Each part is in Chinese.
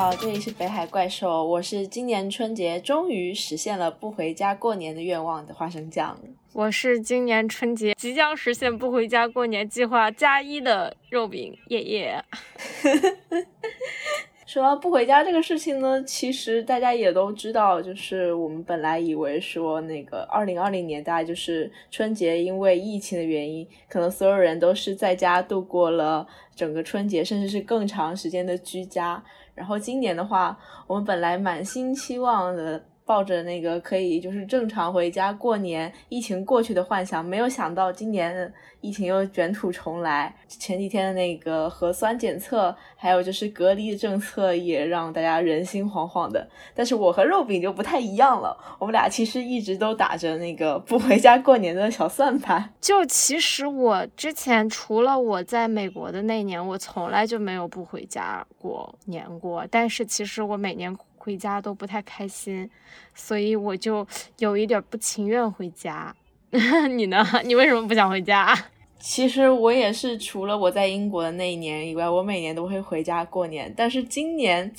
好，这里是北海怪兽，我是今年春节终于实现了不回家过年的愿望的花生酱。我是今年春节即将实现不回家过年计划加一的肉饼叶叶。说到不回家这个事情呢，其实大家也都知道，就是我们本来以为说那个二零二零年，大概就是春节因为疫情的原因，可能所有人都是在家度过了整个春节，甚至是更长时间的居家。然后今年的话，我们本来满心期望的。抱着那个可以就是正常回家过年，疫情过去的幻想，没有想到今年疫情又卷土重来。前几天的那个核酸检测，还有就是隔离政策，也让大家人心惶惶的。但是我和肉饼就不太一样了，我们俩其实一直都打着那个不回家过年的小算盘。就其实我之前除了我在美国的那年，我从来就没有不回家过年过。但是其实我每年。回家都不太开心，所以我就 有一点不情愿回家。你呢？你为什么不想回家？其实我也是，除了我在英国的那一年以外，我每年都会回家过年。但是今年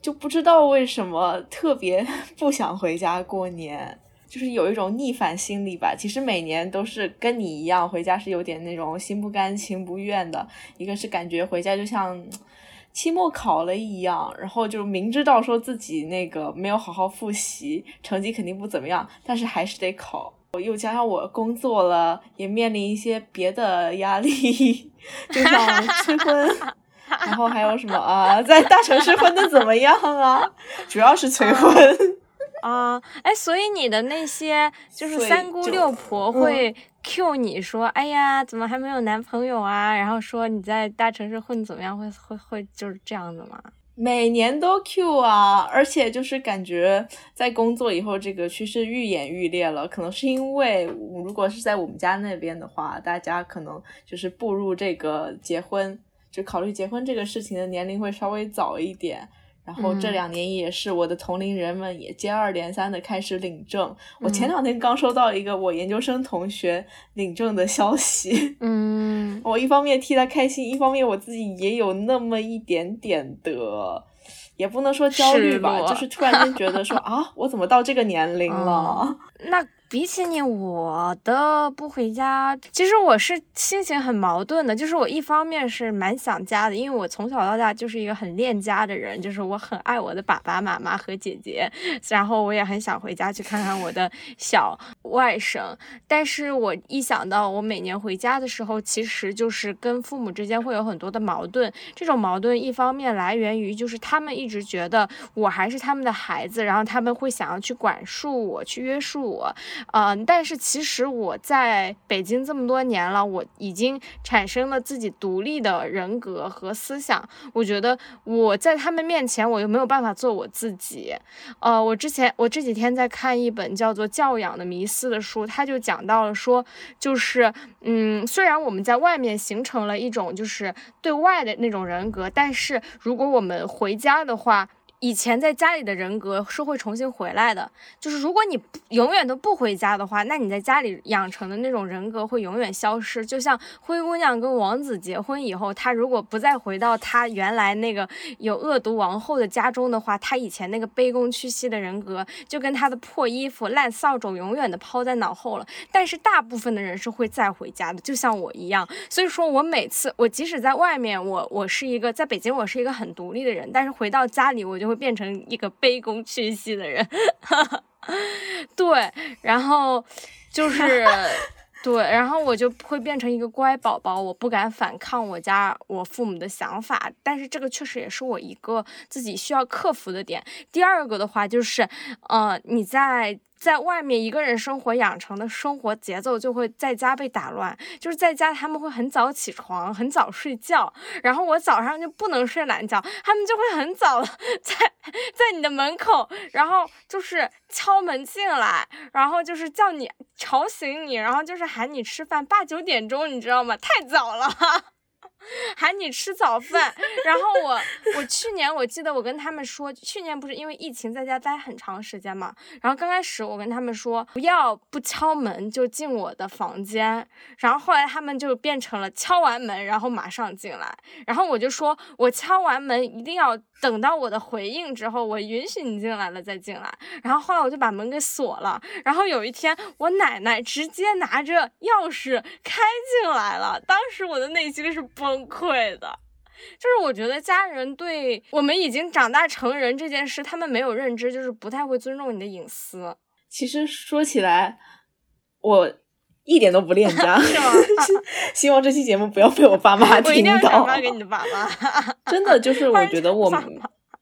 就不知道为什么特别不想回家过年，就是有一种逆反心理吧。其实每年都是跟你一样，回家是有点那种心不甘情不愿的。一个是感觉回家就像。期末考了一样，然后就明知道说自己那个没有好好复习，成绩肯定不怎么样，但是还是得考。又加上我工作了，也面临一些别的压力，就像催婚，然后还有什么啊，在大城市混的怎么样啊？主要是催婚啊，哎，所以你的那些就是三姑六婆会。Q 你说，哎呀，怎么还没有男朋友啊？然后说你在大城市混怎么样？会会会就是这样的吗？每年都 Q 啊，而且就是感觉在工作以后，这个趋势愈演愈烈了。可能是因为如果是在我们家那边的话，大家可能就是步入这个结婚，就考虑结婚这个事情的年龄会稍微早一点。然后这两年也是，我的同龄人们也接二连三的开始领证。我前两天刚收到一个我研究生同学领证的消息，嗯，我一方面替他开心，一方面我自己也有那么一点点的，也不能说焦虑吧，就是突然间觉得说 啊，我怎么到这个年龄了？那。比起你，我的不回家，其实我是心情很矛盾的。就是我一方面是蛮想家的，因为我从小到大就是一个很恋家的人，就是我很爱我的爸爸妈妈和姐姐，然后我也很想回家去看看我的小外甥。但是我一想到我每年回家的时候，其实就是跟父母之间会有很多的矛盾。这种矛盾一方面来源于就是他们一直觉得我还是他们的孩子，然后他们会想要去管束我，去约束我。嗯，但是其实我在北京这么多年了，我已经产生了自己独立的人格和思想。我觉得我在他们面前，我又没有办法做我自己。呃，我之前我这几天在看一本叫做《教养的迷思》的书，他就讲到了说，就是嗯，虽然我们在外面形成了一种就是对外的那种人格，但是如果我们回家的话。以前在家里的人格是会重新回来的，就是如果你永远都不回家的话，那你在家里养成的那种人格会永远消失。就像灰姑娘跟王子结婚以后，她如果不再回到她原来那个有恶毒王后的家中的话，她以前那个卑躬屈膝的人格就跟她的破衣服、烂扫帚永远的抛在脑后了。但是大部分的人是会再回家的，就像我一样。所以说我每次我即使在外面，我我是一个在北京，我是一个很独立的人，但是回到家里我就。会变成一个卑躬屈膝的人，对，然后就是 对，然后我就会变成一个乖宝宝，我不敢反抗我家我父母的想法，但是这个确实也是我一个自己需要克服的点。第二个的话就是，呃，你在。在外面一个人生活养成的生活节奏就会在家被打乱，就是在家他们会很早起床，很早睡觉，然后我早上就不能睡懒觉，他们就会很早 在在你的门口，然后就是敲门进来，然后就是叫你吵醒你，然后就是喊你吃饭，八九点钟你知道吗？太早了。喊你吃早饭。然后我我去年我记得我跟他们说，去年不是因为疫情在家待很长时间嘛，然后刚开始我跟他们说不要不敲门就进我的房间，然后后来他们就变成了敲完门然后马上进来，然后我就说我敲完门一定要等到我的回应之后，我允许你进来了再进来，然后后来我就把门给锁了，然后有一天我奶奶直接拿着钥匙开进来了，当时我的内心是崩溃的。就是我觉得家人对我们已经长大成人这件事，他们没有认知，就是不太会尊重你的隐私。其实说起来，我一点都不恋 家，希望这期节目不要被我爸妈听到。我一定要转发给你的爸妈。真的，就是我觉得我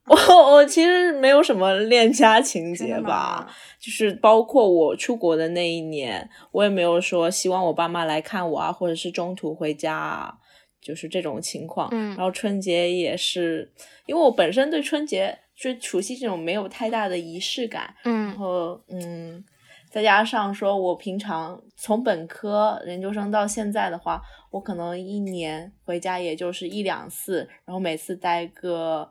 我我其实没有什么恋家情节吧，就是包括我出国的那一年，我也没有说希望我爸妈来看我啊，或者是中途回家啊。就是这种情况，嗯，然后春节也是，因为我本身对春节就除夕这种没有太大的仪式感，嗯，然后嗯，再加上说我平常从本科研究生到现在的话，我可能一年回家也就是一两次，然后每次待个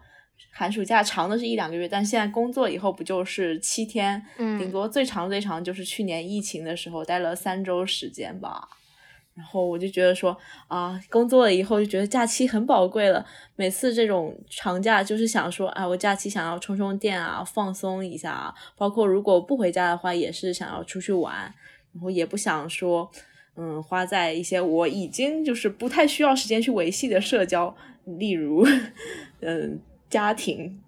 寒暑假长的是一两个月，但现在工作以后不就是七天，嗯，顶多最长最长就是去年疫情的时候待了三周时间吧。然后我就觉得说啊，工作了以后就觉得假期很宝贵了。每次这种长假就是想说，哎，我假期想要充充电啊，放松一下啊。包括如果不回家的话，也是想要出去玩，然后也不想说，嗯，花在一些我已经就是不太需要时间去维系的社交，例如，嗯，家庭。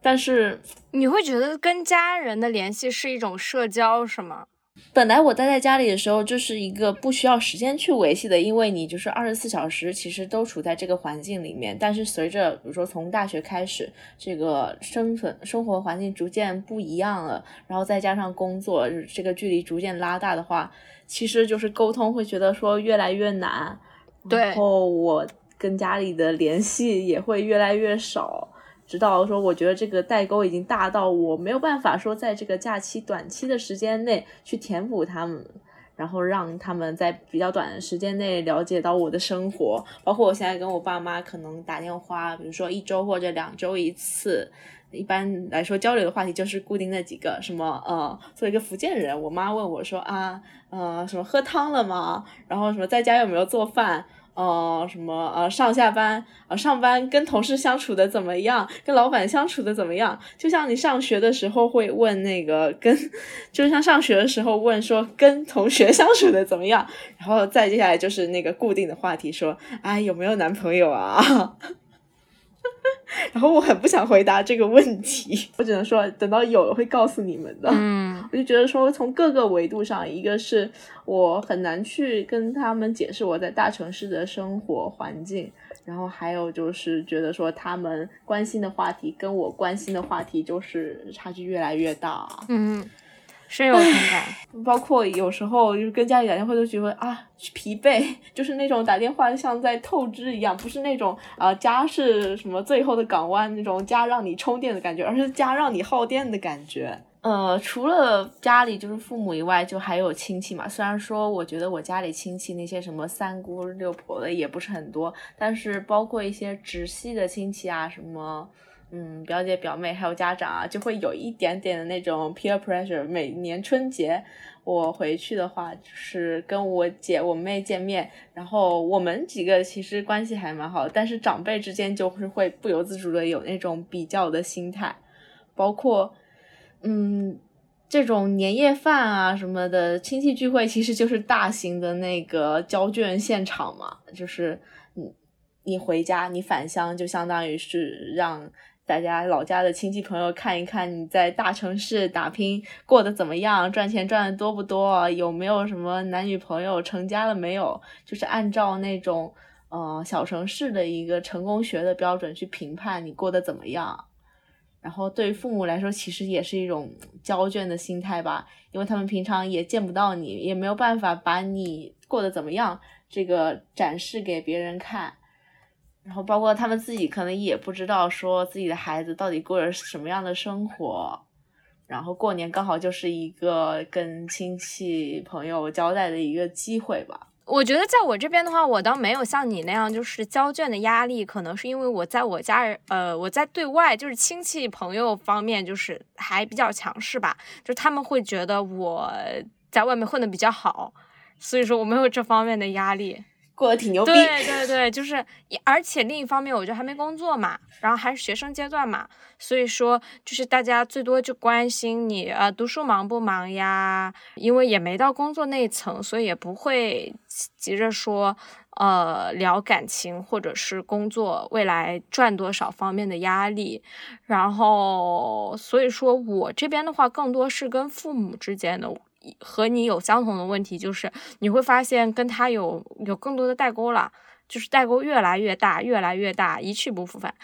但是你会觉得跟家人的联系是一种社交，是吗？本来我待在家里的时候就是一个不需要时间去维系的，因为你就是二十四小时其实都处在这个环境里面。但是随着比如说从大学开始，这个生存生活环境逐渐不一样了，然后再加上工作这个距离逐渐拉大的话，其实就是沟通会觉得说越来越难。对，然后我跟家里的联系也会越来越少。直到说，我觉得这个代沟已经大到我没有办法说，在这个假期短期的时间内去填补他们，然后让他们在比较短的时间内了解到我的生活。包括我现在跟我爸妈可能打电话，比如说一周或者两周一次。一般来说，交流的话题就是固定那几个，什么呃，作为一个福建人，我妈问我说啊，呃，什么喝汤了吗？然后什么在家有没有做饭？呃，什么呃，上下班呃，上班跟同事相处的怎么样？跟老板相处的怎么样？就像你上学的时候会问那个跟，就像上学的时候问说跟同学相处的怎么样？然后再接下来就是那个固定的话题，说哎有没有男朋友啊？然后我很不想回答这个问题，我只能说等到有了会告诉你们的。嗯，我就觉得说从各个维度上，一个是我很难去跟他们解释我在大城市的生活环境，然后还有就是觉得说他们关心的话题跟我关心的话题就是差距越来越大。嗯。深有同感，包括有时候就是跟家里打电话都觉得啊疲惫，就是那种打电话像在透支一样，不是那种啊家是什么最后的港湾那种家让你充电的感觉，而是家让你耗电的感觉。呃，除了家里就是父母以外，就还有亲戚嘛。虽然说我觉得我家里亲戚那些什么三姑六婆的也不是很多，但是包括一些直系的亲戚啊什么。嗯，表姐、表妹还有家长啊，就会有一点点的那种 peer pressure。每年春节我回去的话，就是跟我姐、我妹见面，然后我们几个其实关系还蛮好，但是长辈之间就是会不由自主的有那种比较的心态。包括，嗯，这种年夜饭啊什么的亲戚聚会，其实就是大型的那个交卷现场嘛，就是你你回家你返乡，就相当于是让。大家老家的亲戚朋友看一看你在大城市打拼过得怎么样，赚钱赚的多不多，有没有什么男女朋友，成家了没有？就是按照那种呃小城市的一个成功学的标准去评判你过得怎么样。然后对于父母来说，其实也是一种交卷的心态吧，因为他们平常也见不到你，也没有办法把你过得怎么样这个展示给别人看。然后包括他们自己可能也不知道说自己的孩子到底过着什么样的生活，然后过年刚好就是一个跟亲戚朋友交代的一个机会吧。我觉得在我这边的话，我倒没有像你那样，就是交卷的压力，可能是因为我在我家人，呃，我在对外就是亲戚朋友方面，就是还比较强势吧，就他们会觉得我在外面混的比较好，所以说我没有这方面的压力。过得挺牛逼，对对对，就是，而且另一方面，我觉得还没工作嘛，然后还是学生阶段嘛，所以说就是大家最多就关心你呃读书忙不忙呀，因为也没到工作那一层，所以也不会急着说呃聊感情或者是工作未来赚多少方面的压力，然后所以说我这边的话更多是跟父母之间的。和你有相同的问题，就是你会发现跟他有有更多的代沟了，就是代沟越来越大，越来越大，一去不复返。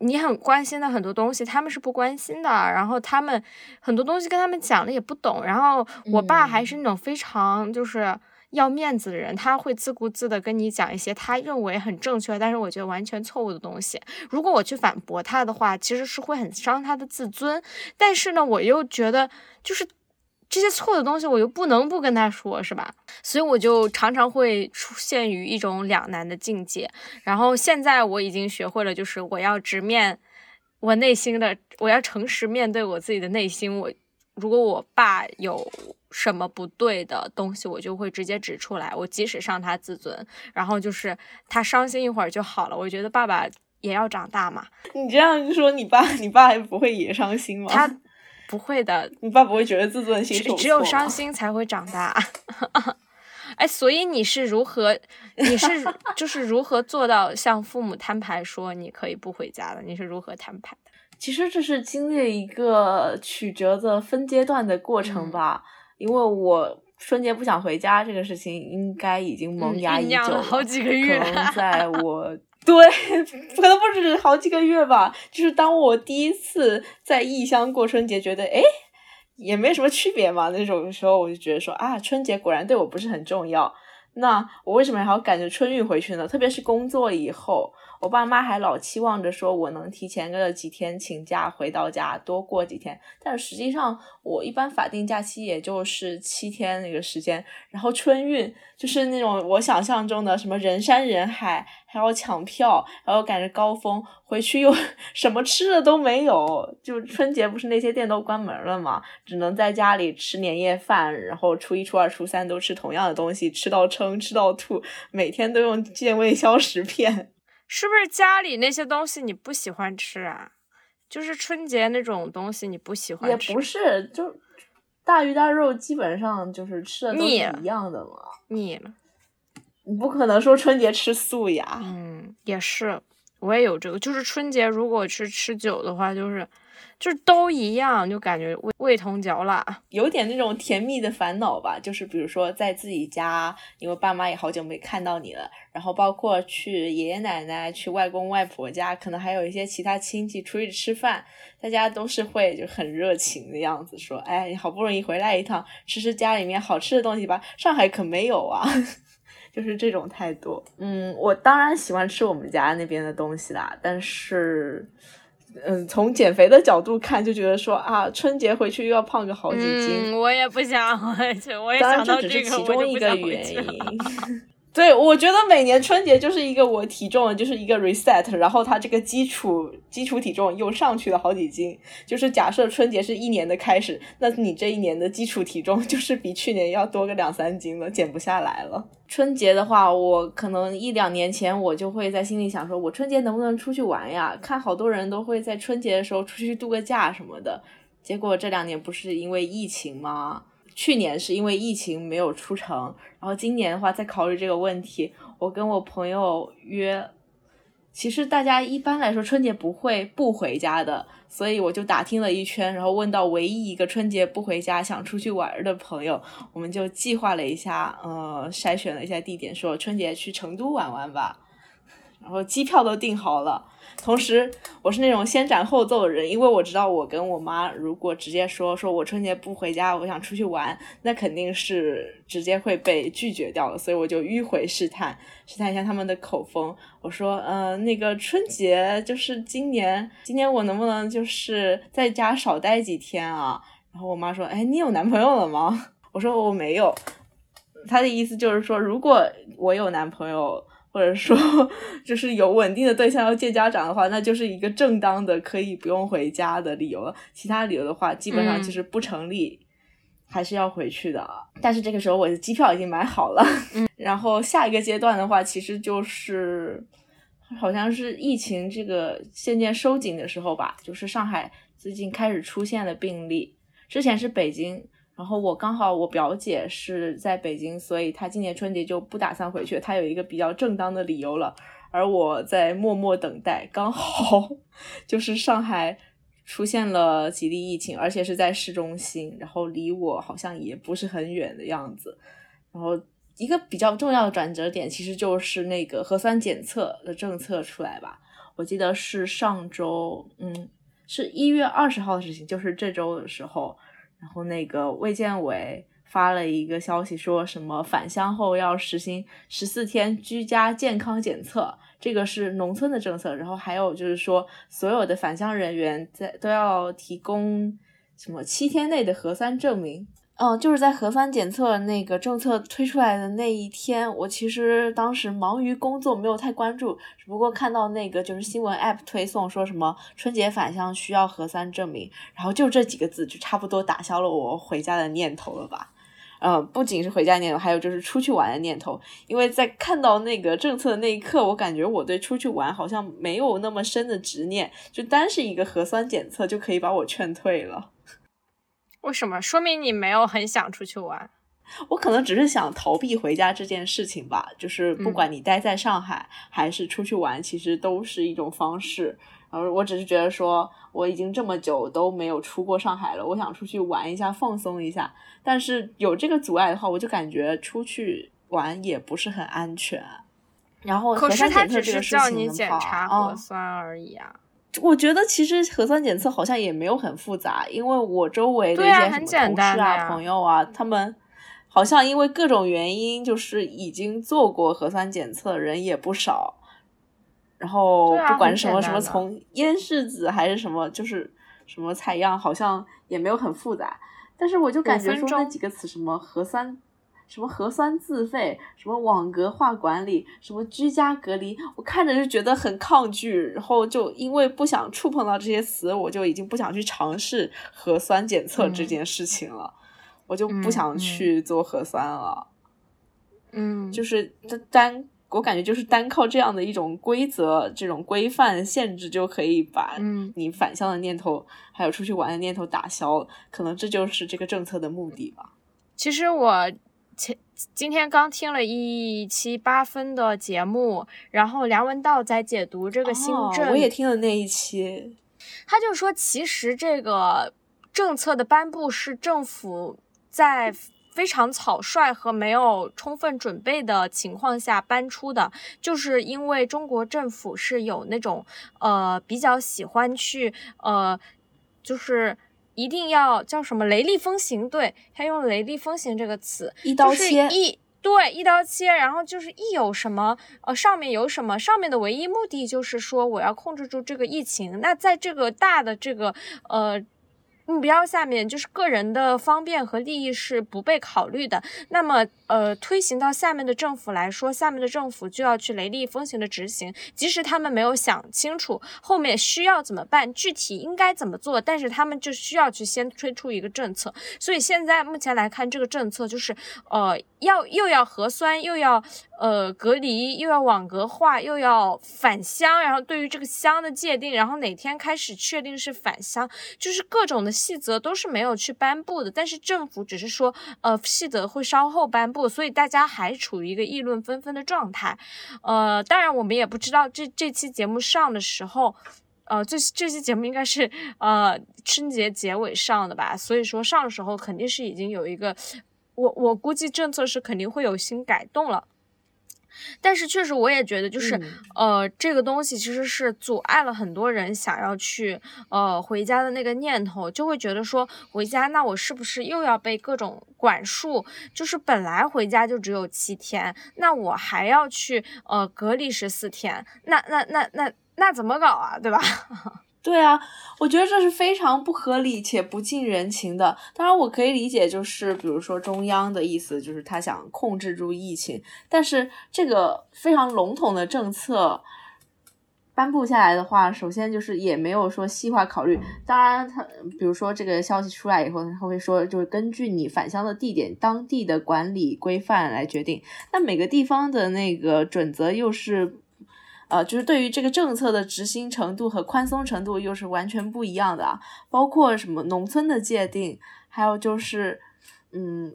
你很关心的很多东西，他们是不关心的，然后他们很多东西跟他们讲了也不懂。然后我爸还是那种非常就是要面子的人，他会自顾自的跟你讲一些他认为很正确，但是我觉得完全错误的东西。如果我去反驳他的话，其实是会很伤他的自尊。但是呢，我又觉得就是。这些错的东西我又不能不跟他说，是吧？所以我就常常会出现于一种两难的境界。然后现在我已经学会了，就是我要直面我内心的，我要诚实面对我自己的内心。我如果我爸有什么不对的东西，我就会直接指出来。我即使伤他自尊，然后就是他伤心一会儿就好了。我觉得爸爸也要长大嘛。你这样说，你爸你爸还不会也伤心吗？他。不会的，你爸不会觉得自尊心受只有伤心才会长大。哎，所以你是如何，你是就是如何做到向父母摊牌说你可以不回家的？你是如何摊牌的？其实这是经历一个曲折的分阶段的过程吧。因为我春节不想回家这个事情，应该已经萌芽已久了好几个月。可能在我。对，可能不止好几个月吧。就是当我第一次在异乡过春节，觉得哎，也没什么区别嘛那种时候，我就觉得说啊，春节果然对我不是很重要。那我为什么还要赶着春运回去呢？特别是工作以后。我爸妈还老期望着说我能提前个几天请假回到家多过几天，但实际上我一般法定假期也就是七天那个时间，然后春运就是那种我想象中的什么人山人海，还要抢票，还要赶着高峰回去又 什么吃的都没有，就春节不是那些店都关门了嘛，只能在家里吃年夜饭，然后初一、初二、初三都吃同样的东西，吃到撑，吃到吐，每天都用健胃消食片。是不是家里那些东西你不喜欢吃啊？就是春节那种东西你不喜欢吃？也不是，就大鱼大肉基本上就是吃的都是一样的嘛。腻了，你不可能说春节吃素呀。嗯，也是，我也有这个，就是春节如果是吃酒的话，就是。就是都一样，就感觉味味同嚼蜡，有点那种甜蜜的烦恼吧。就是比如说在自己家，因为爸妈也好久没看到你了，然后包括去爷爷奶奶、去外公外婆家，可能还有一些其他亲戚出去吃饭，大家都是会就很热情的样子，说：“哎，你好不容易回来一趟，吃吃家里面好吃的东西吧。”上海可没有啊，就是这种态度。嗯，我当然喜欢吃我们家那边的东西啦，但是。嗯，从减肥的角度看，就觉得说啊，春节回去又要胖个好几斤。嗯，我也不想回去，我也想到这个，其中一个原因。对，我觉得每年春节就是一个我体重就是一个 reset，然后它这个基础基础体重又上去了好几斤。就是假设春节是一年的开始，那你这一年的基础体重 就是比去年要多个两三斤了，减不下来了。春节的话，我可能一两年前我就会在心里想说，我春节能不能出去玩呀？看好多人都会在春节的时候出去度个假什么的。结果这两年不是因为疫情吗？去年是因为疫情没有出城，然后今年的话在考虑这个问题。我跟我朋友约，其实大家一般来说春节不会不回家的，所以我就打听了一圈，然后问到唯一一个春节不回家想出去玩的朋友，我们就计划了一下，呃，筛选了一下地点，说春节去成都玩玩吧，然后机票都订好了。同时，我是那种先斩后奏的人，因为我知道我跟我妈如果直接说说我春节不回家，我想出去玩，那肯定是直接会被拒绝掉了，所以我就迂回试探，试探一下他们的口风。我说，嗯，那个春节就是今年，今年我能不能就是在家少待几天啊？然后我妈说，哎，你有男朋友了吗？我说我没有。他的意思就是说，如果我有男朋友，或者说就是有稳定的对象要见家长的话，那就是一个正当的可以不用回家的理由了。其他理由的话，基本上就是不成立，还是要回去的。但是这个时候我的机票已经买好了，然后下一个阶段的话，其实就是好像是疫情这个渐渐收紧的时候吧，就是上海最近开始出现了病例，之前是北京。然后我刚好我表姐是在北京，所以她今年春节就不打算回去，她有一个比较正当的理由了。而我在默默等待，刚好 就是上海出现了几例疫情，而且是在市中心，然后离我好像也不是很远的样子。然后一个比较重要的转折点，其实就是那个核酸检测的政策出来吧。我记得是上周，嗯，是一月二十号的事情，就是这周的时候。然后那个卫健委发了一个消息，说什么返乡后要实行十四天居家健康检测，这个是农村的政策。然后还有就是说，所有的返乡人员在都要提供什么七天内的核酸证明。嗯，就是在核酸检测那个政策推出来的那一天，我其实当时忙于工作，没有太关注，只不过看到那个就是新闻 app 推送说什么春节返乡需要核酸证明，然后就这几个字就差不多打消了我回家的念头了吧。呃，不仅是回家念头，还有就是出去玩的念头，因为在看到那个政策的那一刻，我感觉我对出去玩好像没有那么深的执念，就单是一个核酸检测就可以把我劝退了。为什么？说明你没有很想出去玩。我可能只是想逃避回家这件事情吧。就是不管你待在上海还是出去玩，其实都是一种方式。然后我只是觉得说，我已经这么久都没有出过上海了，我想出去玩一下，放松一下。但是有这个阻碍的话，我就感觉出去玩也不是很安全。然后核酸检测这个事情的话，核酸而已啊。我觉得其实核酸检测好像也没有很复杂，因为我周围的一些什么同事啊、朋友啊，他们好像因为各种原因，就是已经做过核酸检测的人也不少。然后不管什么什么从咽拭子还是什么，就是什么采样，好像也没有很复杂。但是我就感觉说那几个词，什么核酸。什么核酸自费，什么网格化管理，什么居家隔离，我看着就觉得很抗拒，然后就因为不想触碰到这些词，我就已经不想去尝试核酸检测这件事情了，我就不想去做核酸了。嗯，就是单，我感觉就是单靠这样的一种规则、这种规范限制就可以把你返乡的念头，还有出去玩的念头打消，可能这就是这个政策的目的吧。其实我。前今天刚听了一期八分的节目，然后梁文道在解读这个新政，我也听了那一期。他就说，其实这个政策的颁布是政府在非常草率和没有充分准备的情况下颁出的，就是因为中国政府是有那种呃比较喜欢去呃就是。一定要叫什么雷厉风行？对他用雷厉风行这个词，一刀切，一对一刀切，然后就是一有什么呃上面有什么，上面的唯一目的就是说我要控制住这个疫情。那在这个大的这个呃。目标下面就是个人的方便和利益是不被考虑的。那么，呃，推行到下面的政府来说，下面的政府就要去雷厉风行的执行，即使他们没有想清楚后面需要怎么办，具体应该怎么做，但是他们就需要去先推出一个政策。所以现在目前来看，这个政策就是，呃，要又要核酸，又要呃隔离，又要网格化，又要返乡，然后对于这个乡的界定，然后哪天开始确定是返乡，就是各种的。细则都是没有去颁布的，但是政府只是说，呃，细则会稍后颁布，所以大家还处于一个议论纷纷的状态。呃，当然我们也不知道这这期节目上的时候，呃，这这期节目应该是呃春节结尾上的吧，所以说上的时候肯定是已经有一个，我我估计政策是肯定会有新改动了。但是确实，我也觉得，就是呃，这个东西其实是阻碍了很多人想要去呃回家的那个念头，就会觉得说回家，那我是不是又要被各种管束？就是本来回家就只有七天，那我还要去呃隔离十四天，那那那那那怎么搞啊？对吧？对啊，我觉得这是非常不合理且不近人情的。当然，我可以理解，就是比如说中央的意思，就是他想控制住疫情，但是这个非常笼统的政策颁布下来的话，首先就是也没有说细化考虑。当然，他比如说这个消息出来以后，他会说就是根据你返乡的地点、当地的管理规范来决定。那每个地方的那个准则又是。呃，就是对于这个政策的执行程度和宽松程度又是完全不一样的啊，包括什么农村的界定，还有就是，嗯，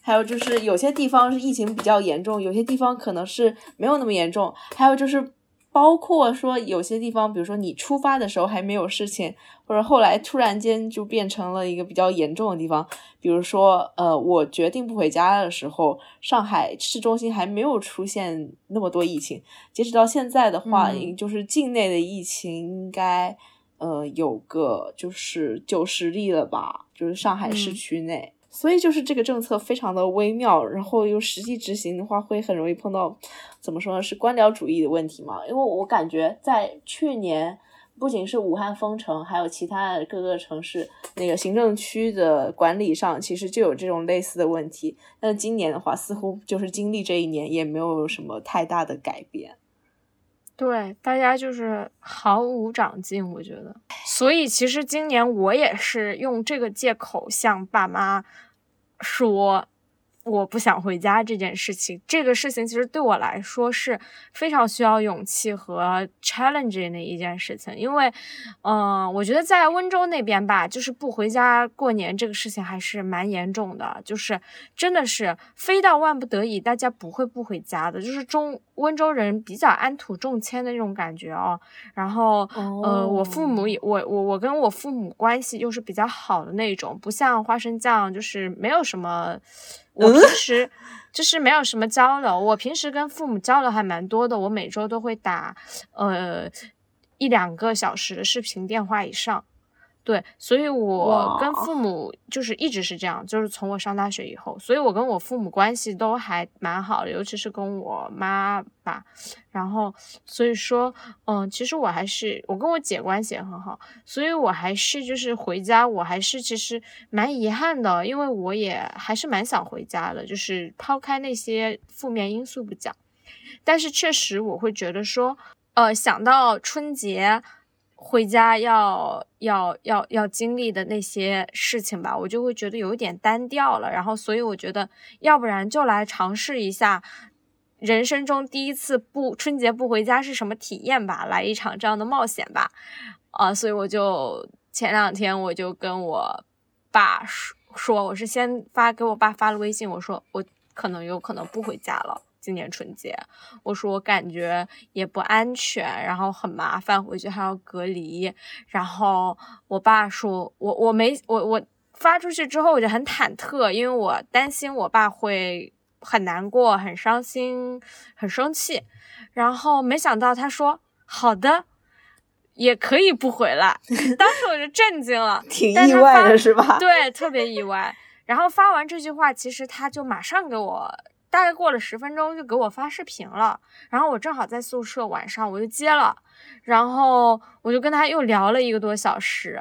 还有就是有些地方是疫情比较严重，有些地方可能是没有那么严重，还有就是。包括说有些地方，比如说你出发的时候还没有事情，或者后来突然间就变成了一个比较严重的地方。比如说，呃，我决定不回家的时候，上海市中心还没有出现那么多疫情。截止到现在的话，就是境内的疫情应该，呃，有个就是九十例了吧，就是上海市区内。所以就是这个政策非常的微妙，然后又实际执行的话会很容易碰到，怎么说呢？是官僚主义的问题嘛？因为我感觉在去年，不仅是武汉封城，还有其他的各个城市那个行政区的管理上，其实就有这种类似的问题。但今年的话，似乎就是经历这一年，也没有什么太大的改变。对，大家就是毫无长进，我觉得。所以其实今年我也是用这个借口向爸妈说。我不想回家这件事情，这个事情其实对我来说是非常需要勇气和 challenging 的一件事情，因为，嗯，我觉得在温州那边吧，就是不回家过年这个事情还是蛮严重的，就是真的是非到万不得已，大家不会不回家的，就是中温州人比较安土重迁的那种感觉哦。然后，呃，我父母也，我我我跟我父母关系又是比较好的那种，不像花生酱，就是没有什么。我平时就是没有什么交流，我平时跟父母交流还蛮多的，我每周都会打呃一两个小时的视频电话以上。对，所以我跟父母就是一直是这样，就是从我上大学以后，所以我跟我父母关系都还蛮好的，尤其是跟我妈吧。然后，所以说，嗯，其实我还是我跟我姐关系也很好，所以我还是就是回家，我还是其实蛮遗憾的，因为我也还是蛮想回家的，就是抛开那些负面因素不讲，但是确实我会觉得说，呃，想到春节。回家要要要要经历的那些事情吧，我就会觉得有一点单调了。然后，所以我觉得，要不然就来尝试一下人生中第一次不春节不回家是什么体验吧，来一场这样的冒险吧。啊，所以我就前两天我就跟我爸说说，我是先发给我爸发了微信，我说我可能有可能不回家了。今年春节，我说我感觉也不安全，然后很麻烦，回去还要隔离。然后我爸说，我我没我我发出去之后我就很忐忑，因为我担心我爸会很难过、很伤心、很生气。然后没想到他说好的，也可以不回来。当时我就震惊了，挺意外的是吧？对，特别意外。然后发完这句话，其实他就马上给我。大概过了十分钟，就给我发视频了。然后我正好在宿舍，晚上我就接了，然后我就跟他又聊了一个多小时。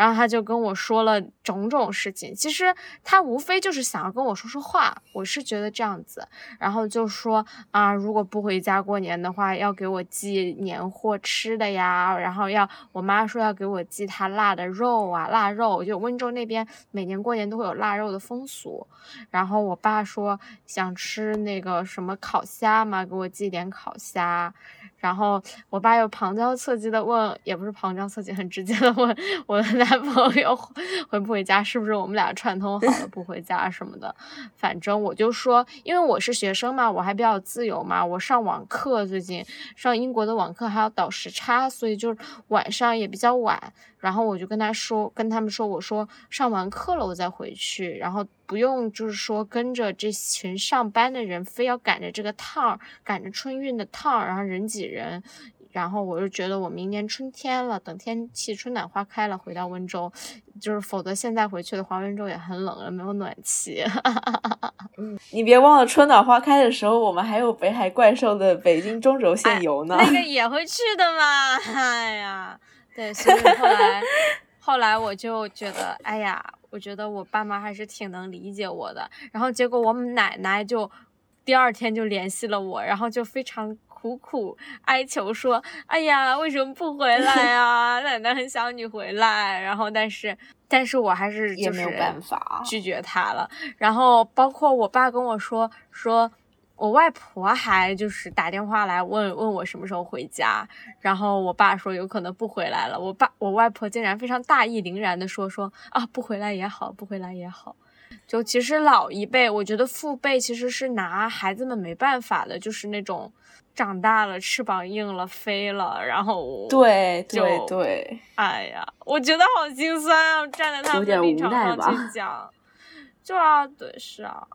然后他就跟我说了种种事情，其实他无非就是想要跟我说说话，我是觉得这样子。然后就说啊，如果不回家过年的话，要给我寄年货吃的呀。然后要我妈说要给我寄她腊的肉啊，腊肉。就温州那边每年过年都会有腊肉的风俗。然后我爸说想吃那个什么烤虾嘛，给我寄点烤虾。然后我爸又旁敲侧击的问，也不是旁敲侧击，很直接的问 我的男朋友回不回家，是不是我们俩串通好了不回家什么的。反正我就说，因为我是学生嘛，我还比较自由嘛，我上网课最近上英国的网课还要倒时差，所以就晚上也比较晚。然后我就跟他说，跟他们说，我说上完课了我再回去，然后不用就是说跟着这群上班的人非要赶着这个趟，赶着春运的趟，然后人挤人。然后我就觉得我明年春天了，等天气春暖花开了，回到温州，就是否则现在回去的话，温州也很冷了，没有暖气。嗯，你别忘了春暖花开的时候，我们还有北海怪兽的北京中轴线游呢。那个也会去的嘛，哎呀。对，所以后来 后来我就觉得，哎呀，我觉得我爸妈还是挺能理解我的。然后结果我奶奶就第二天就联系了我，然后就非常苦苦哀求说：“哎呀，为什么不回来啊？奶奶很想你回来。”然后但是但是我还是也没有办法拒绝他了。然后包括我爸跟我说说。我外婆还就是打电话来问问我什么时候回家，然后我爸说有可能不回来了。我爸我外婆竟然非常大义凛然的说说啊不回来也好，不回来也好。就其实老一辈，我觉得父辈其实是拿孩子们没办法的，就是那种长大了翅膀硬了飞了，然后对对对，哎呀，我觉得好心酸啊，站在他们的立场上去 讲，就啊，对，是啊。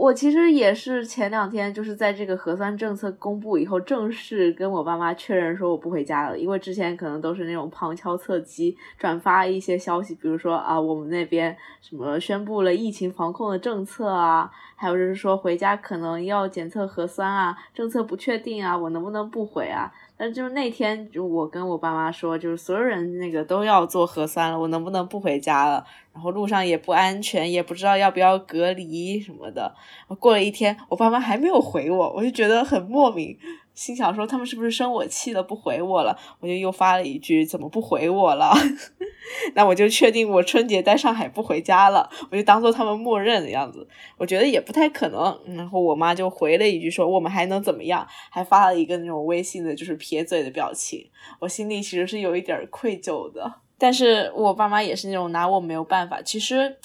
我其实也是前两天，就是在这个核酸政策公布以后，正式跟我爸妈确认说我不回家了。因为之前可能都是那种旁敲侧击转发一些消息，比如说啊，我们那边什么宣布了疫情防控的政策啊，还有就是说回家可能要检测核酸啊，政策不确定啊，我能不能不回啊？但就是那天，就我跟我爸妈说，就是所有人那个都要做核酸了，我能不能不回家了？然后路上也不安全，也不知道要不要隔离什么的。过了一天，我爸妈还没有回我，我就觉得很莫名。心想说他们是不是生我气了不回我了？我就又发了一句怎么不回我了？那我就确定我春节在上海不回家了，我就当做他们默认的样子。我觉得也不太可能。然后我妈就回了一句说我们还能怎么样？还发了一个那种微信的就是撇嘴的表情。我心里其实是有一点愧疚的，但是我爸妈也是那种拿我没有办法。其实，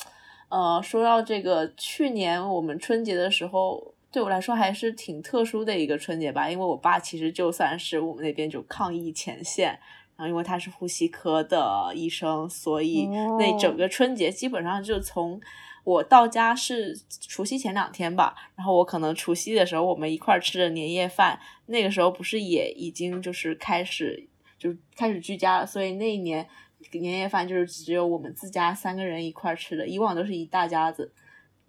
呃，说到这个，去年我们春节的时候。对我来说还是挺特殊的一个春节吧，因为我爸其实就算是我们那边就抗疫前线，然后因为他是呼吸科的医生，所以那整个春节基本上就从我到家是除夕前两天吧，然后我可能除夕的时候我们一块儿吃的年夜饭，那个时候不是也已经就是开始就开始居家了，所以那一年年夜饭就是只有我们自家三个人一块儿吃的，以往都是一大家子，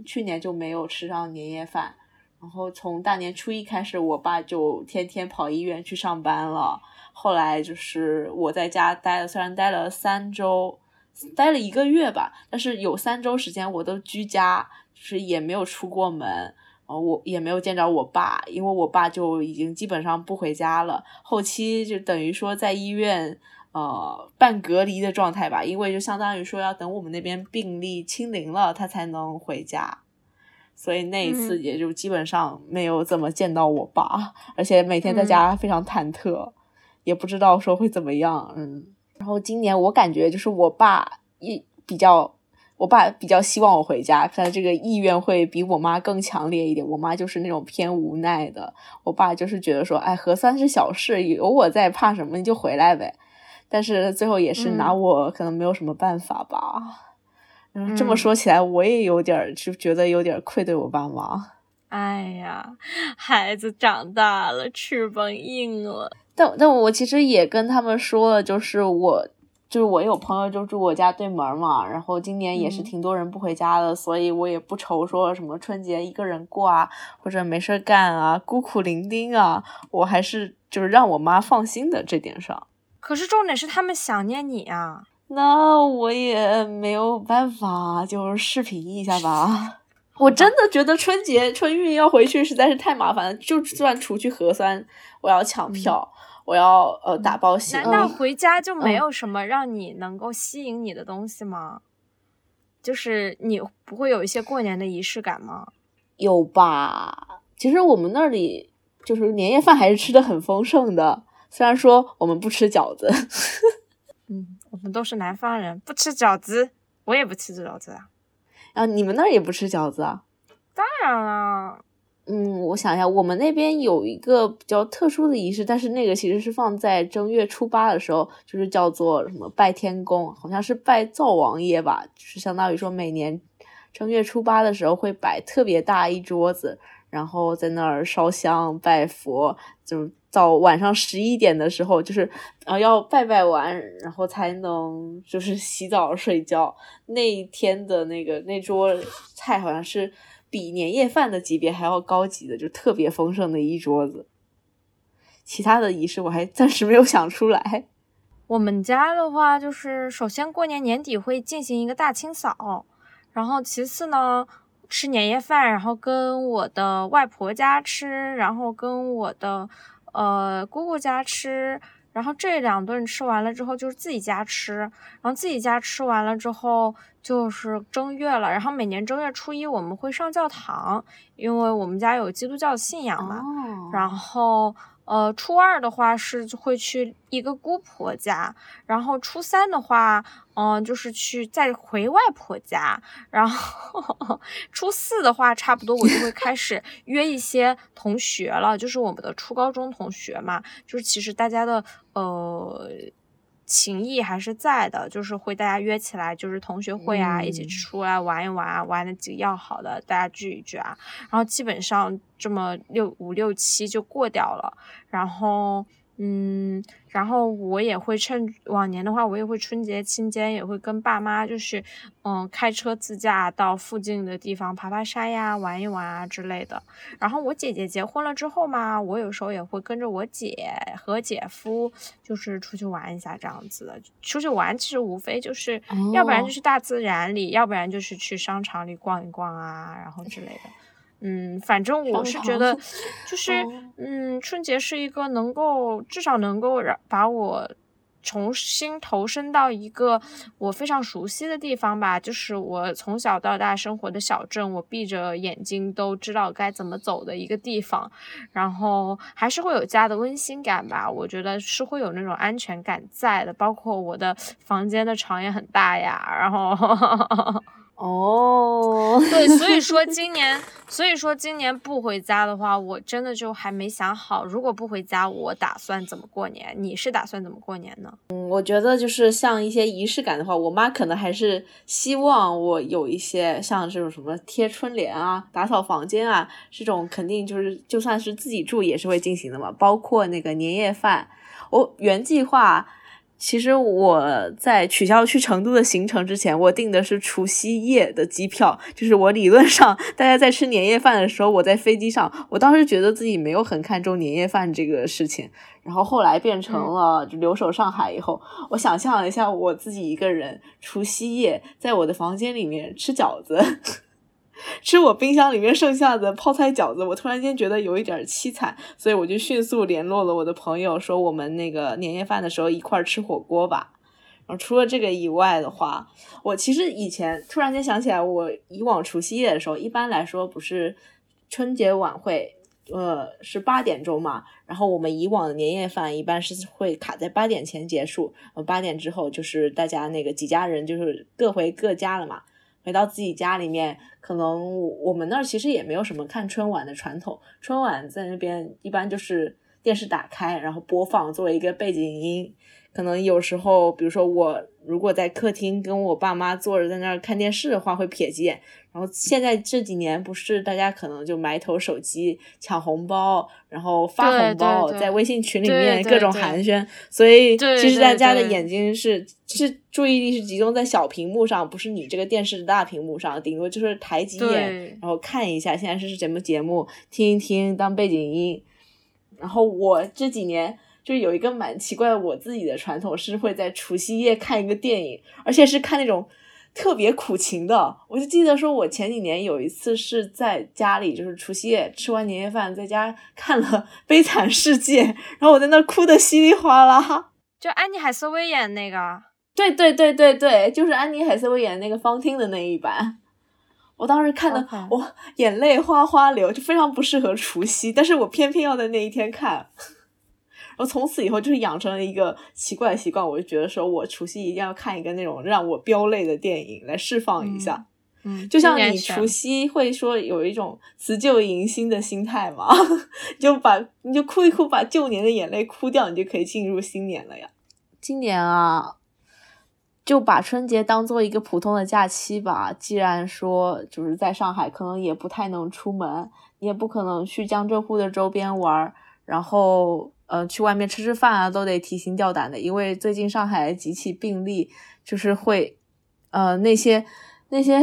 去年就没有吃上年夜饭。然后从大年初一开始，我爸就天天跑医院去上班了。后来就是我在家待了，虽然待了三周，待了一个月吧，但是有三周时间我都居家，就是也没有出过门。呃，我也没有见着我爸，因为我爸就已经基本上不回家了。后期就等于说在医院呃半隔离的状态吧，因为就相当于说要等我们那边病例清零了，他才能回家。所以那一次也就基本上没有怎么见到我爸，而且每天在家非常忐忑，也不知道说会怎么样。嗯，然后今年我感觉就是我爸一比较，我爸比较希望我回家，他这个意愿会比我妈更强烈一点。我妈就是那种偏无奈的，我爸就是觉得说，哎，核酸是小事，有我在，怕什么？你就回来呗。但是最后也是拿我可能没有什么办法吧。这么说起来，我也有点就觉得有点愧对我爸妈。哎呀，孩子长大了，翅膀硬了。但但我其实也跟他们说了，就是我就是我有朋友就住我家对门嘛，然后今年也是挺多人不回家的，所以我也不愁说什么春节一个人过啊，或者没事干啊，孤苦伶仃啊，我还是就是让我妈放心的这点上。可是重点是他们想念你啊。那我也没有办法，就视频一下吧。我真的觉得春节春运要回去实在是太麻烦了。就算除去核酸，我要抢票，我要呃打包行李。难道回家就没有什么让你能够吸引你的东西吗？就是你不会有一些过年的仪式感吗？有吧。其实我们那里就是年夜饭还是吃的很丰盛的，虽然说我们不吃饺子。嗯。我们都是南方人，不吃饺子，我也不吃饺子啊。啊，你们那儿也不吃饺子啊？当然了。嗯，我想一下，我们那边有一个比较特殊的仪式，但是那个其实是放在正月初八的时候，就是叫做什么拜天公，好像是拜灶王爷吧，就是相当于说每年正月初八的时候会摆特别大一桌子。然后在那儿烧香拜佛，就到晚上十一点的时候，就是呃要拜拜完，然后才能就是洗澡睡觉。那一天的那个那桌菜好像是比年夜饭的级别还要高级的，就特别丰盛的一桌子。其他的仪式我还暂时没有想出来。我们家的话，就是首先过年年底会进行一个大清扫，然后其次呢，吃年夜饭，然后跟我的外婆家吃，然后跟我的呃姑姑家吃，然后这两顿吃完了之后就是自己家吃，然后自己家吃完了之后就是正月了，然后每年正月初一我们会上教堂，因为我们家有基督教信仰嘛，然后。呃，初二的话是会去一个姑婆家，然后初三的话，嗯，就是去再回外婆家，然后初四的话，差不多我就会开始 约一些同学了，就是我们的初高中同学嘛，就是其实大家的呃。情谊还是在的，就是会大家约起来，就是同学会啊，一起出来玩一玩，玩的几个要好的，大家聚一聚啊，然后基本上这么六五六七就过掉了，然后。嗯，然后我也会趁往年的话，我也会春节期间也会跟爸妈，就是嗯开车自驾到附近的地方爬爬山呀，玩一玩啊之类的。然后我姐姐结婚了之后嘛，我有时候也会跟着我姐和姐夫，就是出去玩一下这样子的。出去玩其实无非就是，要不然就是大自然里，要不然就是去商场里逛一逛啊，然后之类的。嗯，反正我是觉得，就 是嗯，春节是一个能够至少能够让把我重新投身到一个我非常熟悉的地方吧，就是我从小到大生活的小镇，我闭着眼睛都知道该怎么走的一个地方，然后还是会有家的温馨感吧，我觉得是会有那种安全感在的，包括我的房间的床也很大呀，然后。哦，对，所以说今年，所以说今年不回家的话，我真的就还没想好，如果不回家，我打算怎么过年？你是打算怎么过年呢？嗯，我觉得就是像一些仪式感的话，我妈可能还是希望我有一些像这种什么贴春联啊、打扫房间啊，这种肯定就是就算是自己住也是会进行的嘛。包括那个年夜饭，我原计划。其实我在取消去成都的行程之前，我订的是除夕夜的机票。就是我理论上，大家在吃年夜饭的时候，我在飞机上，我当时觉得自己没有很看重年夜饭这个事情。然后后来变成了就留守上海以后，我想象了一下我自己一个人除夕夜在我的房间里面吃饺子。吃我冰箱里面剩下的泡菜饺子，我突然间觉得有一点凄惨，所以我就迅速联络了我的朋友，说我们那个年夜饭的时候一块儿吃火锅吧。然后除了这个以外的话，我其实以前突然间想起来，我以往除夕夜的时候，一般来说不是春节晚会，呃，是八点钟嘛。然后我们以往的年夜饭一般是会卡在八点前结束，呃，八点之后就是大家那个几家人就是各回各家了嘛。回到自己家里面，可能我们那儿其实也没有什么看春晚的传统。春晚在那边一般就是电视打开，然后播放作为一个背景音。可能有时候，比如说我如果在客厅跟我爸妈坐着在那儿看电视的话，会瞥几眼。然后现在这几年不是大家可能就埋头手机抢红包，然后发红包，在微信群里面各种寒暄，所以其实大家的眼睛是是注意力是集中在小屏幕上，不是你这个电视的大屏幕上，顶多就是抬几眼，然后看一下现在是什么节目，听一听当背景音。然后我这几年就有一个蛮奇怪的我自己的传统，是会在除夕夜看一个电影，而且是看那种。特别苦情的，我就记得说，我前几年有一次是在家里，就是除夕夜吃完年夜饭，在家看了《悲惨世界》，然后我在那哭的稀里哗啦。就安妮海瑟薇演那个？对对对对对，就是安妮海瑟薇演那个方汀的那一版。我当时看的，我眼泪哗哗流，就非常不适合除夕，但是我偏偏要在那一天看。我从此以后就是养成了一个奇怪的习惯，我就觉得说我除夕一定要看一个那种让我飙泪的电影来释放一下。嗯，就像你除夕会说有一种辞旧迎新的心态嘛，就把你就哭一哭，把旧年的眼泪哭掉，你就可以进入新年了呀。今年啊，就把春节当做一个普通的假期吧。既然说就是在上海，可能也不太能出门，你也不可能去江浙沪的周边玩，然后。呃，去外面吃吃饭啊，都得提心吊胆的，因为最近上海几起病例，就是会，呃，那些那些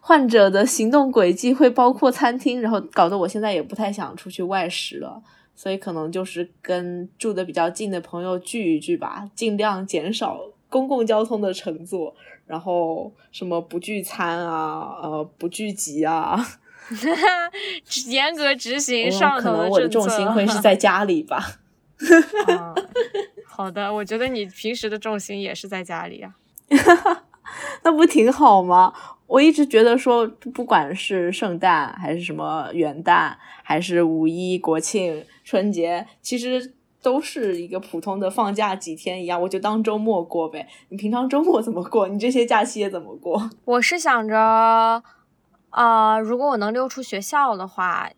患者的行动轨迹会包括餐厅，然后搞得我现在也不太想出去外食了。所以可能就是跟住的比较近的朋友聚一聚吧，尽量减少公共交通的乘坐，然后什么不聚餐啊，呃，不聚集啊，严格执行上头的可能我的重心会是在 家里吧。好的，我觉得你平时的重心也是在家里啊。那不挺好吗？我一直觉得说，不管是圣诞还是什么元旦，还是五一、国庆、春节，其实都是一个普通的放假几天一样，我就当周末过呗。你平常周末怎么过？你这些假期也怎么过？我是想着，啊，如果我能溜出学校的话，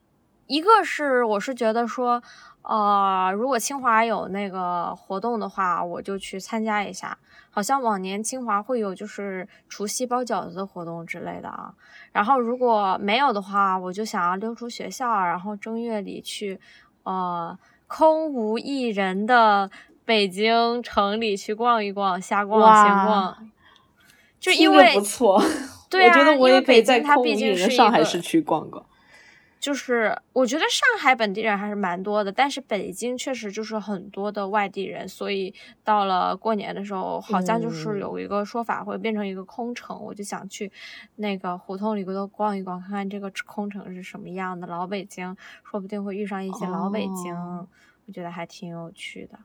一个是我是觉得说。呃，如果清华有那个活动的话，我就去参加一下。好像往年清华会有就是除夕包饺子的活动之类的啊。然后如果没有的话，我就想要溜出学校，然后正月里去，呃，空无一人的北京城里去逛一逛，瞎逛闲逛。就因为不错，对啊，我也可以在空无一人的上海市区逛逛。就是我觉得上海本地人还是蛮多的，但是北京确实就是很多的外地人，所以到了过年的时候，好像就是有一个说法会变成一个空城，我就想去那个胡同里头逛一逛，看看这个空城是什么样的。老北京说不定会遇上一些老北京，我觉得还挺有趣的。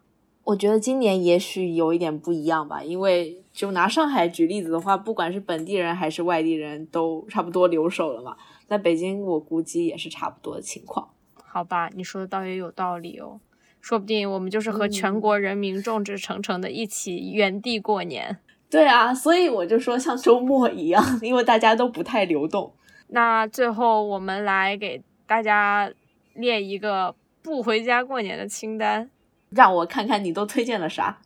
我觉得今年也许有一点不一样吧，因为就拿上海举例子的话，不管是本地人还是外地人都差不多留守了嘛。在北京，我估计也是差不多的情况。好吧，你说的倒也有道理哦，说不定我们就是和全国人民众志成城的一起原地过年。对啊，所以我就说像周末一样，因为大家都不太流动。那最后我们来给大家列一个不回家过年的清单，让我看看你都推荐了啥。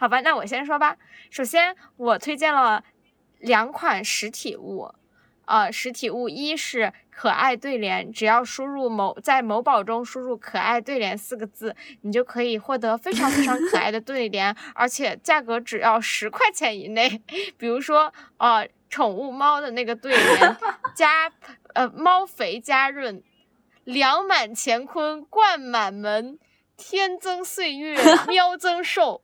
好吧，那我先说吧。首先，我推荐了两款实体物。呃，实体物一是可爱对联，只要输入某在某宝中输入“可爱对联”四个字，你就可以获得非常非常可爱的对联，而且价格只要十块钱以内。比如说，呃，宠物猫的那个对联，加呃猫肥加润，粮满乾坤冠满门，天增岁月 喵增寿，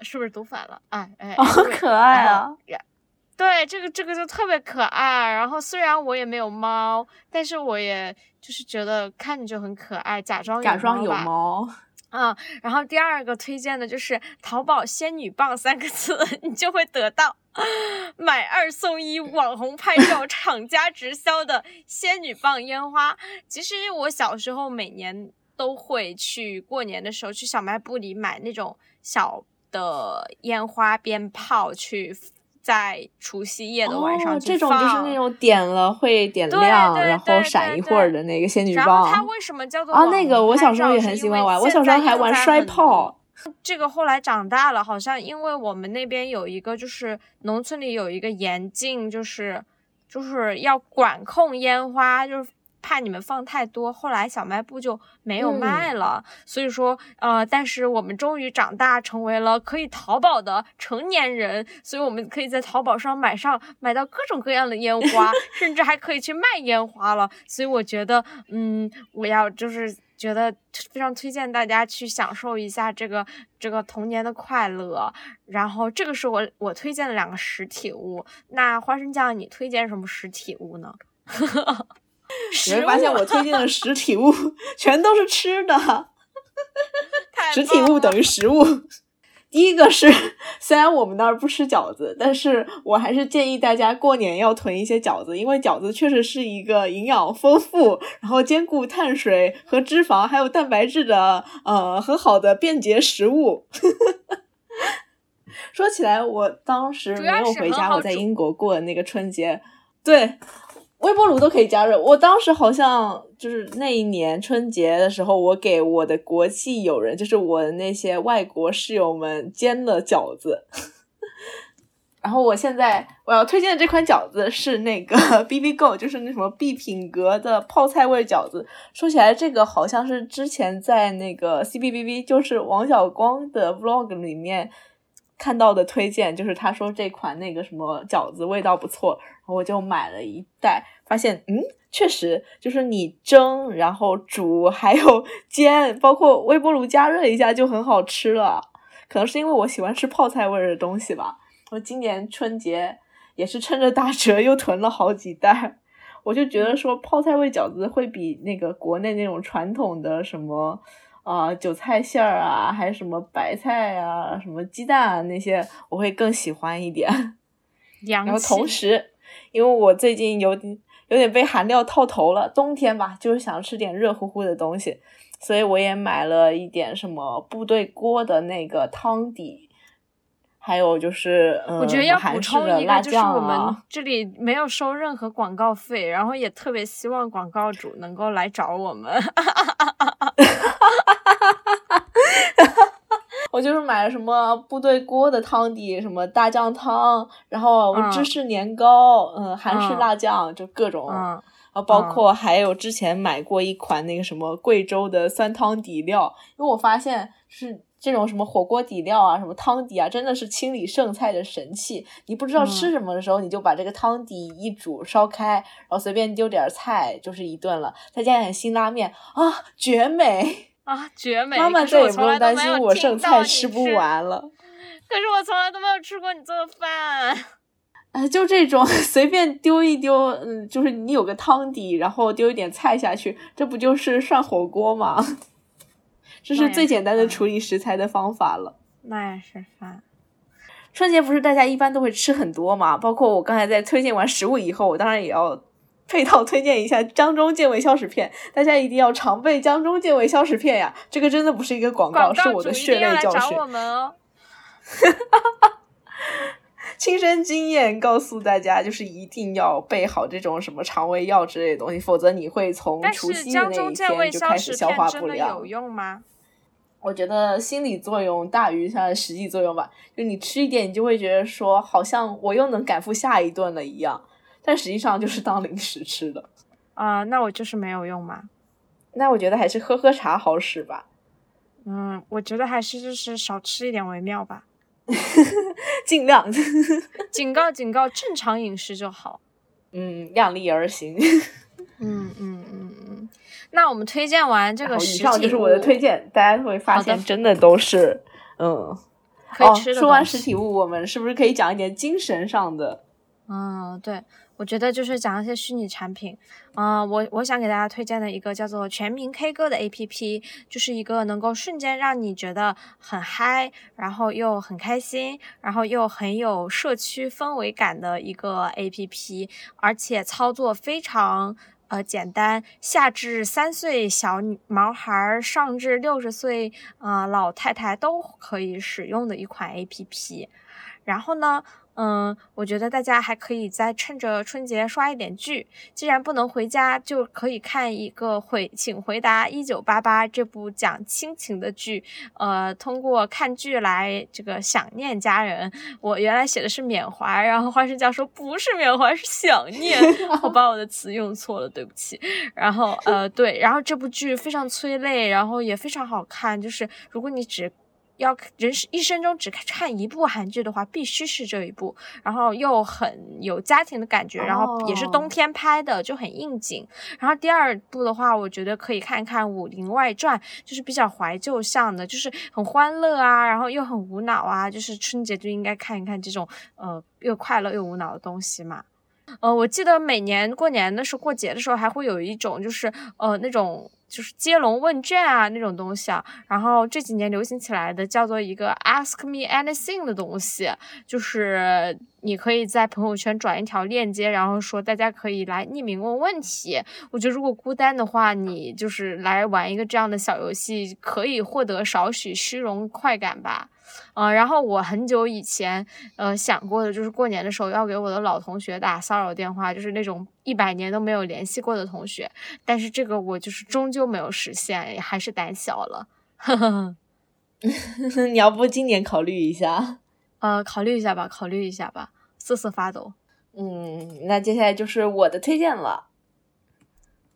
是不是读反了？哎哎，好可爱啊！对，这个这个就特别可爱。然后虽然我也没有猫，但是我也就是觉得看着就很可爱，假装假装有猫。嗯，然后第二个推荐的就是淘宝“仙女棒”三个字，你就会得到买二送一、网红拍照、厂家直销的仙女棒烟花。其实我小时候每年都会去过年的时候去小卖部里买那种小的烟花鞭炮去。在除夕夜的晚上，这种就是那种点了会点亮，然后闪一会儿的那个仙女棒。然后它为什么叫做啊？那个我小时候也很喜欢玩，我小时候还玩摔炮。这个后来长大了，好像因为我们那边有一个，就是农村里有一个严禁，就是就是要管控烟花，就是。怕你们放太多，后来小卖部就没有卖了。所以说，呃，但是我们终于长大，成为了可以淘宝的成年人，所以我们可以在淘宝上买上买到各种各样的烟花，甚至还可以去卖烟花了。所以我觉得，嗯，我要就是觉得非常推荐大家去享受一下这个这个童年的快乐。然后，这个是我我推荐的两个实体物。那花生酱，你推荐什么实体物呢？你会发现我推荐的实体物 全都是吃的，实体物等于食物。第一个是，虽然我们那儿不吃饺子，但是我还是建议大家过年要囤一些饺子，因为饺子确实是一个营养丰富，然后兼顾碳水和脂肪还有蛋白质的呃很好的便捷食物。说起来，我当时没有回家，我在英国过的那个春节，对。微波炉都可以加热。我当时好像就是那一年春节的时候，我给我的国际友人，就是我的那些外国室友们煎了饺子。然后我现在我要推荐的这款饺子是那个 B B Go，就是那什么 B 品格的泡菜味饺子。说起来，这个好像是之前在那个 C B B B，就是王小光的 Vlog 里面看到的推荐，就是他说这款那个什么饺子味道不错。然后我就买了一袋，发现嗯，确实，就是你蒸，然后煮，还有煎，包括微波炉加热一下就很好吃了。可能是因为我喜欢吃泡菜味的东西吧。我今年春节也是趁着打折又囤了好几袋。我就觉得说泡菜味饺子会比那个国内那种传统的什么啊韭菜馅儿啊，还有什么白菜啊、什么鸡蛋啊那些，我会更喜欢一点。然后同时，因为我最近有点有点被韩料套头了，冬天吧，就是想吃点热乎乎的东西，所以我也买了一点什么部队锅的那个汤底，还有就是嗯，我觉得要补充一个，就是我们啊这里没有收任何广告费，然后也特别希望广告主能够来找我们。我就是买了什么部队锅的汤底，什么大酱汤，然后嗯芝士年糕，嗯，韩式嗯辣酱，就各种。嗯，然后包括还有之前买过一款那个什么贵州的酸汤底料，因为我发现是这种什么火锅底料啊，什么汤底啊，真的是清理剩菜的神器。你不知道吃嗯什么的时候，你就把这个汤底一煮烧开，然后随便丢点菜就是一顿了，再加点辛拉面啊，绝美！啊，绝美！妈妈再也不用担心我剩菜吃不，完了。可是我从来都没有吃过你做的饭。啊，就这种 随便丢一丢，嗯，就是你有个汤底，然后丢一点菜下去，这不就是涮火锅吗？这是最简单的处理食材的方法了。那也是饭。春节不是大家一般都会吃很多嘛？包括我刚才在推荐完食物以后，我当然也要配套推荐一下江中健胃消食片，大家一定要常备江中健胃消食片呀！这个真的不是一个广告，是我的血泪教训来找我。们哦。亲身经验告诉大家，就是一定要备好这种什么肠胃药之类的东西，否则你会从除夕的那一天就开始消化不良有。用吗？我觉得心理作用大于它的实际作用吧。就你吃一点，你就会觉得说，好像我又能赶赴下一顿了一样，但实际上就是当零食吃的。啊、那我就是没有用嘛。那我觉得还是喝喝茶好使吧。嗯，我觉得还是就是少吃一点为妙吧。尽量，警告警告，正常饮食就好。嗯，量力而行。嗯嗯嗯嗯。那我们推荐完这个实体上就是我的推荐，大家会发现真的都是，嗯，哦，可以吃的说完实体物，我们是不是可以讲一点精神上的？嗯，对，我觉得就是讲一些虚拟产品。嗯、我我想给大家推荐的一个叫做全民 K 歌的 APP，就是一个能够瞬间让你觉得很嗨，然后又很开心，然后又很有社区氛围感的一个 APP，而且操作非常。呃，简单，下至三岁小女毛孩，上至六十岁啊、呃老太太都可以使用的一款 APP。然后呢，嗯，我觉得大家还可以再趁着春节刷一点剧。既然不能回家，就可以看一个回，请回答一九八八这部讲亲情的剧。呃，通过看剧来这个想念家人。我原来写的是缅怀，然后花生酱说不是缅怀，是想念。我把我的词用错了，对不起。然后呃，对，然后这部剧非常催泪，然后也非常好看。就是如果你只要人生一生中只看一部韩剧的话，必须是这一部，然后又很有家庭的感觉，然后也是冬哦天拍的，就很应景。然后第二部的话，我觉得可以看看《武林外传》，就是比较怀旧向的，就是很欢乐啊，然后又很无脑啊，就是春节就应该看一看这种呃又快乐又无脑的东西嘛。呃，我记得每年过年的时候、过节的时候，还会有一种就是呃那种就是接龙问卷啊那种东西啊。然后这几年流行起来的叫做一个 Ask Me Anything 的东西，就是你可以在朋友圈转一条链接，然后说大家可以来匿名问问题。我觉得如果孤单的话，你就是来玩一个这样的小游戏，可以获得少许虚荣快感吧。呃，然后我很久以前呃想过的就是过年的时候要给我的老同学打骚扰电话，就是那种一百年都没有联系过的同学，但是这个我就是终究没有实现，还是胆小了。呵呵，你要不今年考虑一下？呃，考虑一下吧，考虑一下吧，瑟瑟发抖。嗯，那接下来就是我的推荐了。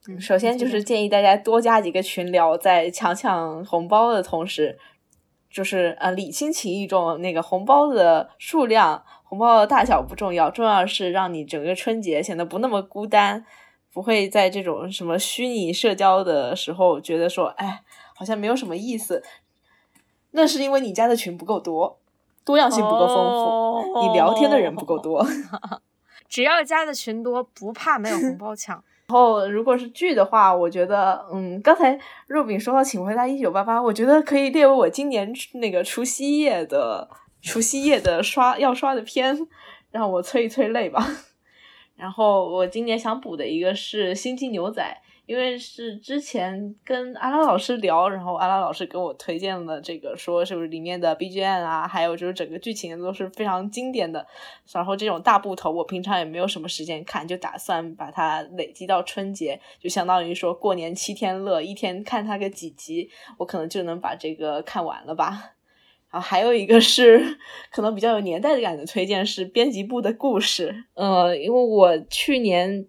嗯首先就是建议大家多加几个群聊，在抢抢红包的同时，就是呃礼轻情意重，那个红包的数量、红包的大小不重要，重要是让你整个春节显得不那么孤单。不会在这种什么虚拟社交的时候觉得说，哎，好像没有什么意思。那是因为你加的群不够多，多样性不够丰富，你聊天的人不够多。只要加的群多，不怕没有红包抢。然后，如果是剧的话，我觉得，嗯，刚才肉饼说到《请回答一九八八》，我觉得可以列为我今年那个除夕夜的除夕夜的刷要刷的片，让我催一催泪吧。然后我今年想补的一个是《星际牛仔》。因为是之前跟阿拉老师聊，然后阿拉老师给我推荐了这个，说是不是里面的 BGM 啊，还有就是整个剧情都是非常经典的。然后这种大部头，我平常也没有什么时间看，就打算把它累积到春节，就相当于说过年七天乐，一天看它个几集，我可能就能把这个看完了吧。然后还有一个是可能比较有年代感的推荐是编辑部的故事，呃，因为我去年。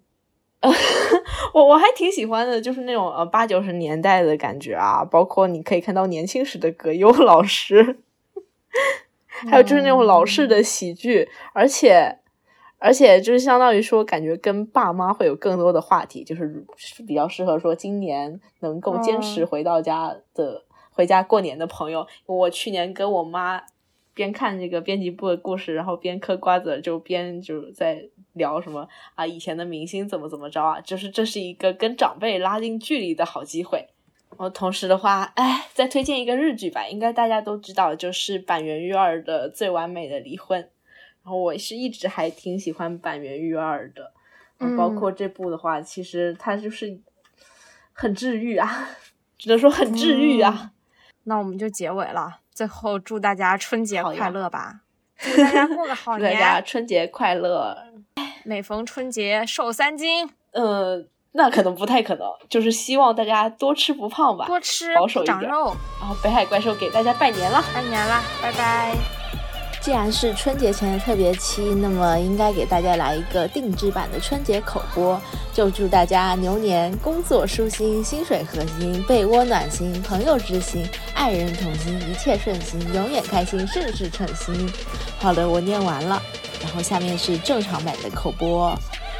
我我还挺喜欢的，就是那种呃八九十年代的感觉啊，包括你可以看到年轻时的葛优老师，还有就是那种老式的喜剧，而且而且就是相当于说，感觉跟爸妈会有更多的话题，就是比较适合说今年能够坚持回到家的回家过年的朋友。我去年跟我妈。边看这个编辑部的故事，然后边嗑瓜子，就边就在聊什么啊，以前的明星怎么怎么着啊，就是这是一个跟长辈拉近距离的好机会。然后同时的话，哎，再推荐一个日剧吧，应该大家都知道，就是板垣瑞二的《最完美的离婚》。然后我是一直还挺喜欢板垣瑞二的，包括这部的话，其实它就是很治愈啊，只能说很治愈啊。那我们就结尾了。最后祝大家春节快乐吧！祝大家过个好年！祝大家春节快乐！每逢春节瘦三斤，呃，那可能不太可能，就是希望大家多吃不胖吧，多吃保守长肉。然后北海怪兽给大家拜年了，拜年啦，拜拜。既然是春节前的特别期，那么应该给大家来一个定制版的春节口播。就祝大家牛年工作舒心，薪水合心，被窝暖心，朋友知心，爱人同心，一切顺心，永远开心，事事称心。好的，我念完了，然后下面是正常版的口播。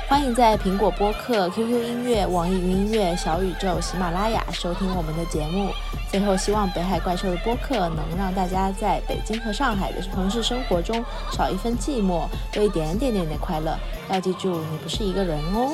欢迎在苹果播客、QQ 音乐、网易云音乐、小宇宙、喜马拉雅收听我们的节目。最后，希望北海怪兽的播客能让大家在北京和上海的城市生活中少一分寂寞，多一点点点的快乐。要记住，你不是一个人哦。